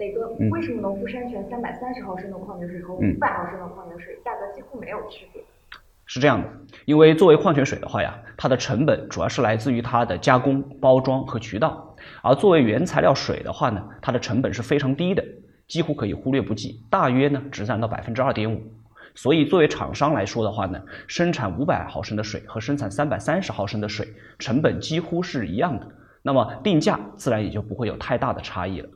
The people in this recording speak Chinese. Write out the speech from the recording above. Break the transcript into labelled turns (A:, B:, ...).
A: 磊哥为什么农夫山泉三百三十毫升的矿泉水和五百毫升的矿泉水价格几乎没有区别。
B: 是这样的因为作为矿泉水的话呀它的成本主要是来自于它的加工包装和渠道。而作为原材料水的话呢它的成本是非常低的几乎可以忽略不计大约呢只占到百分之二点五。所以作为厂商来说的话呢生产五百毫升的水和生产三百三十毫升的水成本几乎是一样的。那么定价自然也就不会有太大的差异了。